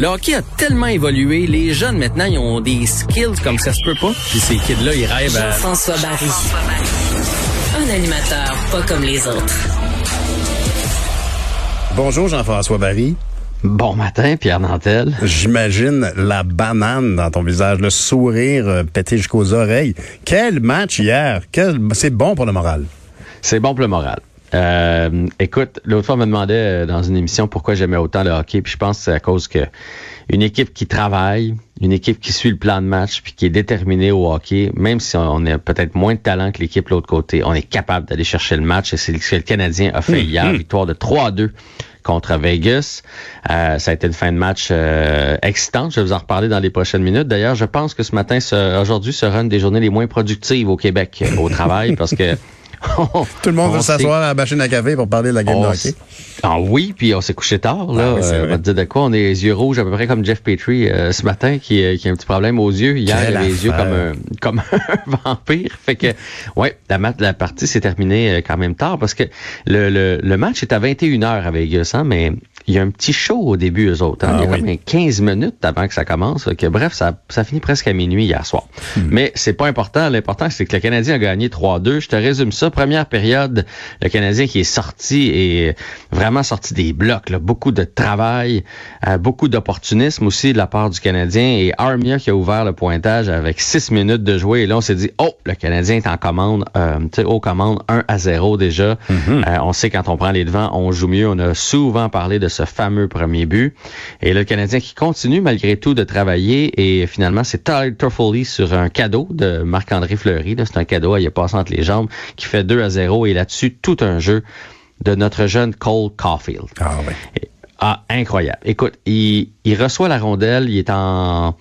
Le hockey a tellement évolué, les jeunes maintenant, ils ont des skills comme ça se peut pas. Puis ces kids-là, ils rêvent à... Jean-François Barry. Un animateur pas comme les autres. Bonjour Jean-François Barry. Bon matin, Pierre Nantel. J'imagine la banane dans ton visage, le sourire euh, pété jusqu'aux oreilles. Quel match hier! Quel... C'est bon pour le moral. C'est bon pour le moral. Euh, écoute, l'autre fois, on me demandait euh, dans une émission pourquoi j'aimais autant le hockey, puis je pense que c'est à cause que une équipe qui travaille, une équipe qui suit le plan de match, puis qui est déterminée au hockey, même si on a peut-être moins de talent que l'équipe de l'autre côté, on est capable d'aller chercher le match, et c'est ce que le Canadien a fait hier, victoire de 3 2 contre Vegas. Euh, ça a été une fin de match euh, excitante. Je vais vous en reparler dans les prochaines minutes. D'ailleurs, je pense que ce matin, aujourd'hui, sera une des journées les moins productives au Québec euh, au travail parce que Tout le monde veut s'asseoir à la machine à café pour parler de la game de hockey. Ah oui, puis on s'est couché tard. Là. Ah, on va te dire de quoi? On est les yeux rouges à peu près comme Jeff Petrie euh, ce matin qui, euh, qui, a un petit problème aux yeux. Hier, il avait les yeux comme un, comme un vampire. Fait que, ouais, la, la partie s'est terminée euh, quand même tard parce que le, le, le match est à 21h à Vegas, hein, mais il y a un petit show au début, eux autres. Hein. Ah il y a oui. comme 15 minutes avant que ça commence. Que, bref, ça, ça finit presque à minuit hier soir. Hmm. Mais c'est pas important. L'important, c'est que le Canadien a gagné 3-2. Je te résume ça. Première période, le Canadien qui est sorti et vraiment sorti des blocs. Là. Beaucoup de travail, euh, beaucoup d'opportunisme aussi de la part du Canadien. Et Armia qui a ouvert le pointage avec 6 minutes de jouer. Et là, on s'est dit, oh, le Canadien est en commande, euh, tu sais, aux commandes 1 à 0 déjà. Mm-hmm. Euh, on sait quand on prend les devants, on joue mieux. On a souvent parlé de ce fameux premier but. Et le Canadien qui continue malgré tout de travailler. Et finalement, c'est Tyler Toffoli sur un cadeau de Marc-André Fleury. C'est un cadeau, il est passé entre les jambes, qui fait 2 à 0. Et là-dessus, tout un jeu de notre jeune Cole Caulfield. Ah oui. Ah, incroyable. Écoute, il, il reçoit la rondelle, il est en,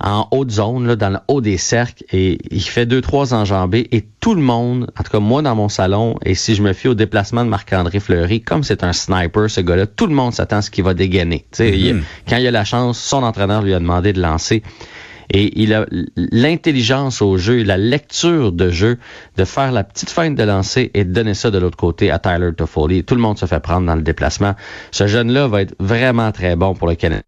en haute zone, là, dans le haut des cercles, et il fait deux, trois enjambées, et tout le monde, en tout cas moi dans mon salon, et si je me fie au déplacement de Marc-André Fleury, comme c'est un sniper, ce gars-là, tout le monde s'attend à ce qu'il va dégainer. Il- quand il a la chance, son entraîneur lui a demandé de lancer. Et il a l'intelligence au jeu, la lecture de jeu, de faire la petite feinte de lancer et de donner ça de l'autre côté à Tyler Toffoli. Tout le monde se fait prendre dans le déplacement. Ce jeune-là va être vraiment très bon pour le Canada.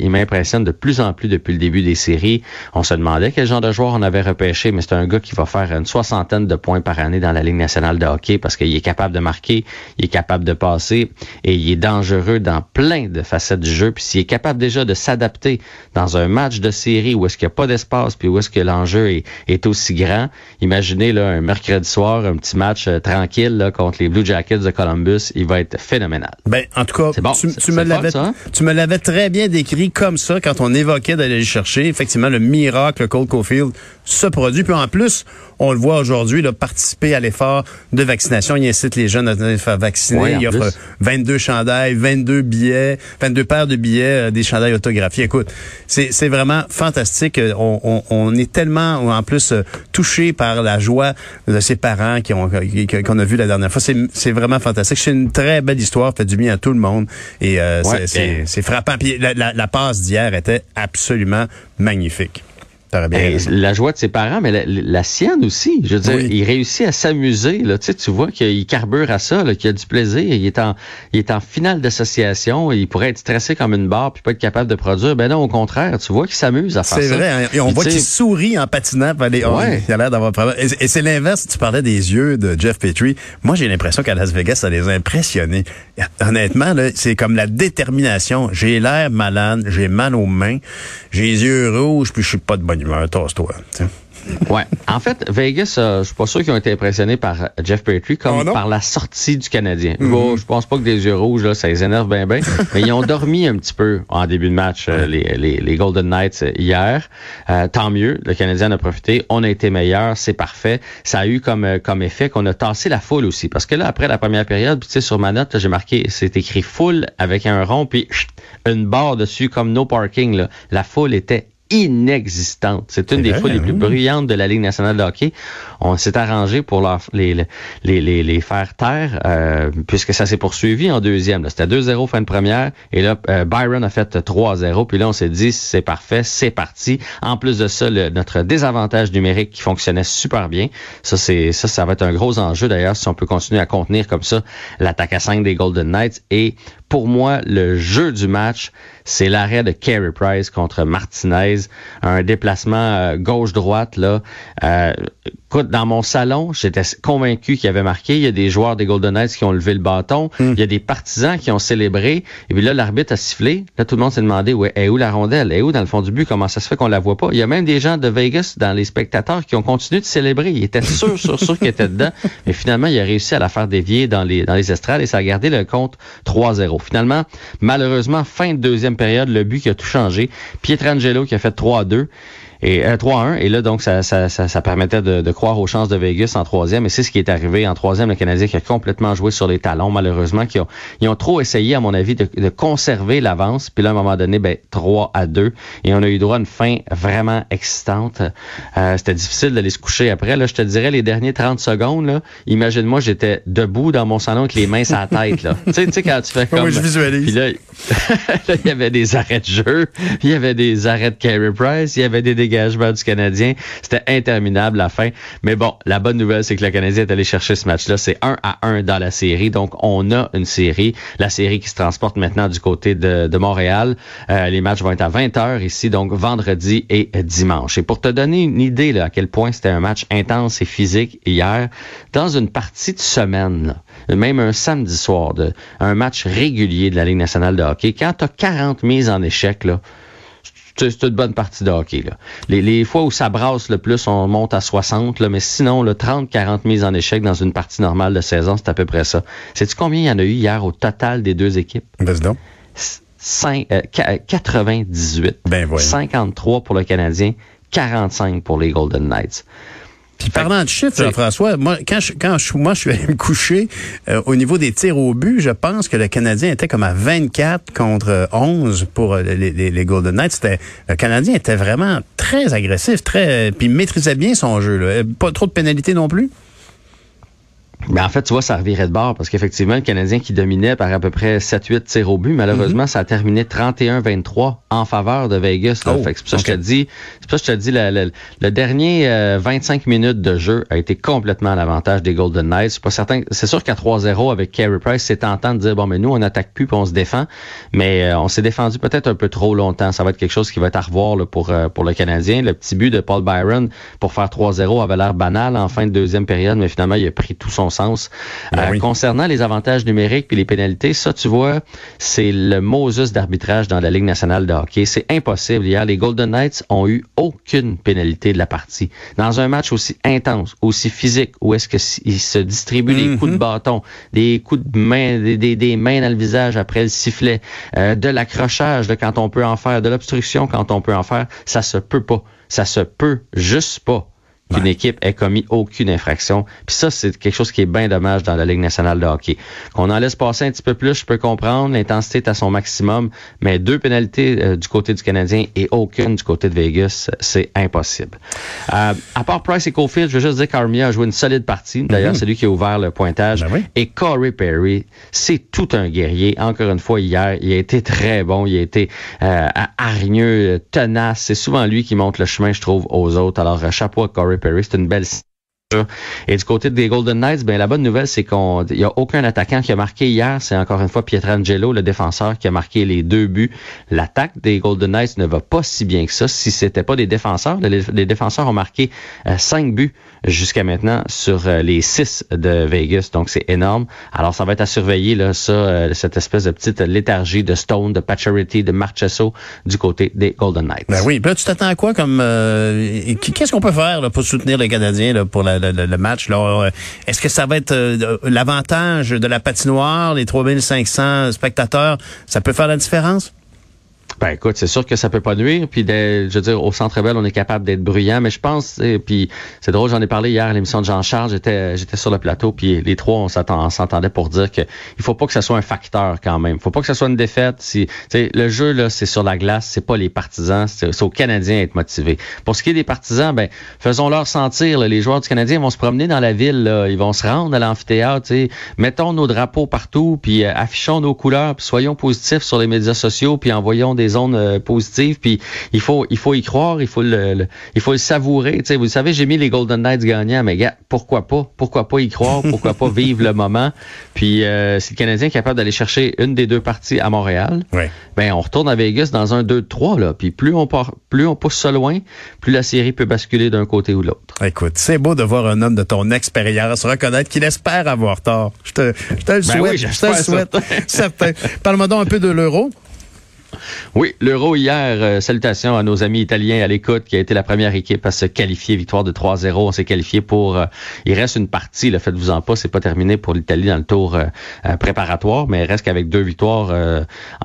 Il m'impressionne de plus en plus depuis le début des séries. On se demandait quel genre de joueur on avait repêché, mais c'est un gars qui va faire une soixantaine de points par année dans la Ligue nationale de hockey parce qu'il est capable de marquer, il est capable de passer et il est dangereux dans plein de facettes du jeu. Puis s'il est capable déjà de s'adapter dans un match de série où est-ce qu'il n'y a pas d'espace puis où est-ce que l'enjeu est, est aussi grand, imaginez là un mercredi soir, un petit match euh, tranquille là, contre les Blue Jackets de Columbus, il va être phénoménal. Ben, en tout cas, bon, tu, tu me l'avais, hein? tu me l'avais très bien décrit comme ça quand on évoquait d'aller le chercher. Effectivement, le miracle Cole Caulfield se produit. Puis en plus, on le voit aujourd'hui, participer à l'effort de vaccination. Il incite les jeunes à se faire vacciner. Ouais, il offre plus. 22 chandails, 22 billets, 22 paires de billets, euh, des chandails autographiés. Écoute, c'est, c'est vraiment fantastique. Euh, On, on, on est tellement, en plus, euh, touché par la joie de ses parents qui ont, qui- qu'on a vu la dernière fois. C'est, c'est vraiment fantastique. C'est une très belle histoire, fait du bien à tout le monde. Et euh, Ouais, c'est frappant. Puis la, la, la passe d'hier était absolument magnifique. Bien la joie de ses parents, mais la, la sienne aussi. Je veux dire, Oui. il réussit à s'amuser. Là, tu sais, tu vois qu'il carbure à ça, là, qu'il a du plaisir. Il est en, il est en finale d'association. Il pourrait être stressé comme une barre puis pas être capable de produire. Ben non, au contraire, tu vois qu'il s'amuse à faire C'est ça. vrai, hein, et on Puis, voit qu'il sourit en patinant. puis aller- oh, Ouais. Il a l'air d'avoir. Et, c'est l'inverse. Tu parlais des yeux de Jeff Petrie. Moi, j'ai l'impression qu'à Las Vegas, ça les a impressionnés. Honnêtement, là, c'est comme la détermination. J'ai l'air malade, j'ai mal aux mains, j'ai les yeux rouges, puis je suis pas de bonne humeur. Tasse-toi. Ouais. En fait, Vegas, euh, je suis pas sûr qu'ils ont été impressionnés par Jeff Petrie comme Oh non? par la sortie du Canadien. Bon, je pense pas que des yeux rouges, là, ça les énerve bien, bien. mais ils ont dormi un petit peu en début de match, euh, les, les, les Golden Knights euh, hier. Euh, tant mieux, le Canadien en a profité. On a été meilleur, c'est parfait. Ça a eu comme, euh, comme effet qu'on a tassé la foule aussi. Parce que là, après la première période, tu sais, sur ma note, j'ai marqué, c'est écrit foule avec un rond, puis une barre dessus comme no parking. Là. La foule était inexistante. C'est une des foules les plus oui. bruyantes de la Ligue nationale de hockey. On s'est arrangé pour leur, les, les, les, les faire taire, euh, puisque ça s'est poursuivi en deuxième. C'était 2-0 fin de première, et là, euh, Byron a fait 3-0, puis là, on s'est dit, c'est parfait, c'est parti. En plus de ça, le- notre désavantage numérique qui fonctionnait super bien, ça, c'est ça, ça va être un gros enjeu d'ailleurs, si on peut continuer à contenir comme ça l'attaque à 5 des Golden Knights. Et pour moi, le jeu du match, c'est l'arrêt de Carey Price contre Martinez, un déplacement gauche-droite là. écoute, dans mon salon, j'étais convaincu qu'il avait marqué. Il y a des joueurs des Golden Knights qui ont levé le bâton. Hmm. Il y a des partisans qui ont célébré. Et puis là, l'arbitre a sifflé. Là, tout le monde s'est demandé où est où la rondelle, est où dans le fond du but, comment ça se fait qu'on la voit pas? Il y a même des gens de Vegas dans les spectateurs qui ont continué de célébrer. Ils étaient sûrs, sûrs, sûrs qu'ils étaient dedans. Mais finalement, il a réussi à la faire dévier dans les dans les estrades et ça a gardé le compte 3-0. Finalement, malheureusement, fin de deuxième période, le but qui a tout changé. Pietrangelo qui a fait 3-2 et 3-1. Et là, donc, ça, ça, ça, permettait de, de, croire aux chances de Vegas en troisième. Et c'est ce qui est arrivé en troisième. Le Canadien qui a complètement joué sur les talons, malheureusement, qui ont, ils ont trop essayé, à mon avis, de, de conserver l'avance. Puis là, à un moment donné, ben, 3 à 2. Et on a eu droit à une fin vraiment excitante. Euh, C'était difficile d'aller se coucher après. Là, je te dirais, les derniers 30 secondes, là, imagine-moi, j'étais debout dans mon salon avec les mains sur la tête. Là. tu, sais, tu sais, quand tu fais comme... Oui, je visualise. Puis là, il y avait des arrêts de jeu, il y avait des arrêts de Carey Price, il y avait des du Canadien. C'était interminable la fin. Mais bon, la bonne nouvelle, c'est que le Canadien est allé chercher ce match-là. C'est 1 à 1 dans la série. Donc, on a une série. La série qui se transporte maintenant du côté de, Montréal. Euh, les matchs vont être à 20 heures ici, donc vendredi et dimanche. Et pour te donner une idée là, à quel point c'était un match intense et physique hier, dans une partie de semaine, même un samedi soir, un match régulier de la Ligue nationale de hockey, quand tu as 40 mises en échec, là, c'est une bonne partie de hockey. Là. Les, les, fois où ça brasse le plus, on monte à 60, là, mais sinon, 30-40 mises en échec dans une partie normale de saison, c'est à peu près ça. Sais-tu combien il y en a eu hier au total des deux équipes? Vas-y donc. 5, euh, 98. Ben 53 pour le Canadien, 45 pour les Golden Knights. Puis parlant de chiffres, Jean-François, moi, quand je, quand je, moi, je suis allé me coucher, euh, au niveau des tirs au but, je pense que le Canadien était comme à 24 contre 11 pour euh, les, les, les Golden Knights. C'était, le Canadien était vraiment très agressif, très, puis maîtrisait bien son jeu. Là. Pas trop de pénalités non plus? Mais en fait, tu vois, ça revirait de bord parce qu'effectivement, le Canadien qui dominait par à peu près 7-8 tirs au but, malheureusement, mm-hmm. ça a terminé 31-23 en faveur de Vegas. Oh, c'est pour ça que je te dis, c'est pour ça que je te dis, le, dernier 25 euh, minutes de jeu a été complètement à l'avantage des Golden Knights. C'est pas certain. C'est sûr qu'à 3-0 avec Carey Price, c'est tentant de dire bon, mais nous, on attaque plus puis on se défend. Mais euh, on s'est défendu peut-être un peu trop longtemps. Ça va être quelque chose qui va être à revoir là, pour euh, pour le Canadien. Le petit but de Paul Byron pour faire 3-0 avait l'air banal en fin de deuxième période, mais finalement, il a pris tout son sens. Ben euh, concernant les avantages numériques puis les pénalités, ça, tu vois, c'est le Moses d'arbitrage dans la Ligue nationale de hockey. C'est impossible. Hier, les Golden Knights ont eu aucune pénalité de la partie. Dans un match aussi intense, aussi physique, où est-ce qu'ils se distribuent des coups de mhm. bâton, des coups de main, des, des, mains dans le visage après le sifflet, euh, de l'accrochage de quand on peut en faire, de l'obstruction quand on peut en faire, ça se peut pas. Ça se peut juste pas qu'une équipe ait commis aucune infraction. Puis ça, c'est quelque chose qui est bien dommage dans la Ligue nationale de hockey. Qu'on en laisse passer un petit peu plus, je peux comprendre, l'intensité est à son maximum, mais deux pénalités euh, du côté du Canadien et aucune du côté de Vegas, c'est impossible. Euh, à part Price et Cofield, je veux juste dire qu'Armia a joué une solide partie. D'ailleurs, mhm. c'est lui qui a ouvert le pointage. Ben et Corey Perry, c'est tout un guerrier. Encore une fois, hier, il a été très bon. Il a été euh, hargneux, tenace. C'est souvent lui qui montre le chemin, je trouve, aux autres. Alors, chapeau à Corey Perry. C'est une belle et du côté des Golden Knights, ben la bonne nouvelle, c'est qu'on il y a aucun attaquant qui a marqué hier. C'est encore une fois Pietrangelo, le défenseur, qui a marqué les deux buts. L'attaque des Golden Knights ne va pas si bien que ça. Si c'était pas des défenseurs, les, défenseurs ont marqué euh, cinq buts jusqu'à maintenant sur euh, les six de Vegas. Donc c'est énorme. Alors ça va être à surveiller là, ça, euh, cette espèce de petite léthargie de Stone, de Pacioretty, de Marchesso du côté des Golden Knights. Ben oui. Là, tu t'attends à quoi comme qu'est-ce qu'on peut faire là, pour soutenir les Canadiens là, pour le, match? Là. Est-ce que ça va être euh, l'avantage de la patinoire, les 3500 spectateurs, ça peut faire la différence? Ben écoute, c'est sûr que ça peut pas nuire. Puis je veux dire, au Centre Bell, on est capable d'être bruyant, mais je pense. Et puis c'est drôle, j'en ai parlé hier à l'émission de Jean-Charles. J'étais j'étais sur le plateau, puis les trois, on s'entendait pour dire que il faut pas que ça soit un facteur quand même. Faut pas que ça soit une défaite. Si le jeu là, c'est sur la glace, c'est pas les partisans, c'est aux Canadiens à être motivés. Pour ce qui est des partisans, ben faisons-leur sentir. les joueurs du Canadien vont se promener dans la ville, là, ils vont se rendre à l'amphithéâtre. Mettons nos drapeaux partout, puis euh, affichons nos couleurs, puis soyons positifs sur les médias sociaux, puis envoyons des zones euh, positives. Puis il faut, il faut y croire, il faut le, il faut le savourer. Vous savez, j'ai mis les Golden Knights gagnants, mais gars, pourquoi pas? Pourquoi pas y croire? Pourquoi pas vivre le moment? Puis euh, si le Canadien est capable d'aller chercher une des deux parties à Montréal, ben on retourne à Vegas dans un 2-3. Là. Puis plus on part, plus on pousse ça loin, plus la série peut basculer d'un côté ou de l'autre. Écoute, c'est beau de voir un homme de ton expérience reconnaître qu'il espère avoir tort. Je te, je te le ben souhaite. je te le souhaite. Parle-moi donc un peu de l'euro. Oui, l'Euro hier, euh, salutations à nos amis italiens à l'écoute, qui a été la première équipe à se qualifier, victoire de 3-0. On s'est qualifié pour... Euh, il reste une partie, le faites-vous en pas, c'est pas terminé pour l'Italie dans le tour euh, préparatoire, mais il reste qu'avec deux victoires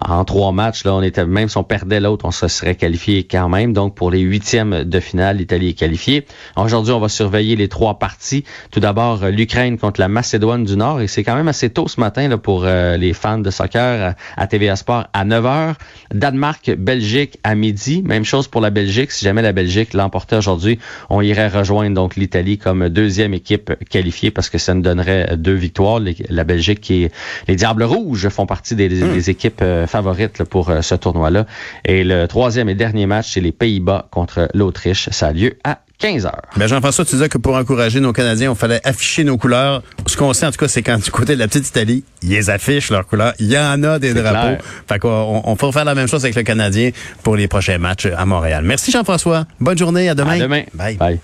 en trois matchs, là, on était même si on perdait l'autre, on se serait qualifié quand même. Donc pour les huitièmes de finale, l'Italie est qualifiée. Aujourd'hui, on va surveiller les trois parties. Tout d'abord, l'Ukraine contre la Macédoine du Nord, et c'est quand même assez tôt ce matin là, pour les fans de soccer à TVA Sport à 9 h Danemark, Belgique à midi. Même chose pour la Belgique. Si jamais la Belgique l'emportait aujourd'hui, on irait rejoindre donc l'Italie comme deuxième équipe qualifiée parce que ça nous donnerait deux victoires. La Belgique qui les Diables Rouges font partie des, équipes euh, favorites pour euh, ce tournoi-là. Et le troisième et dernier match, c'est les Pays-Bas contre l'Autriche. Ça a lieu à 15 heures. Ben Jean-François, tu disais que pour encourager nos Canadiens, on fallait afficher nos couleurs. Ce qu'on sait, en tout cas, c'est quand du côté de la petite Italie, ils les affichent leurs couleurs. Il y en a des drapeaux. Fait qu'on on faut faire la même chose avec le Canadien pour les prochains matchs à Montréal. Merci Jean-François. Bonne journée. À demain. À demain. Bye. Bye.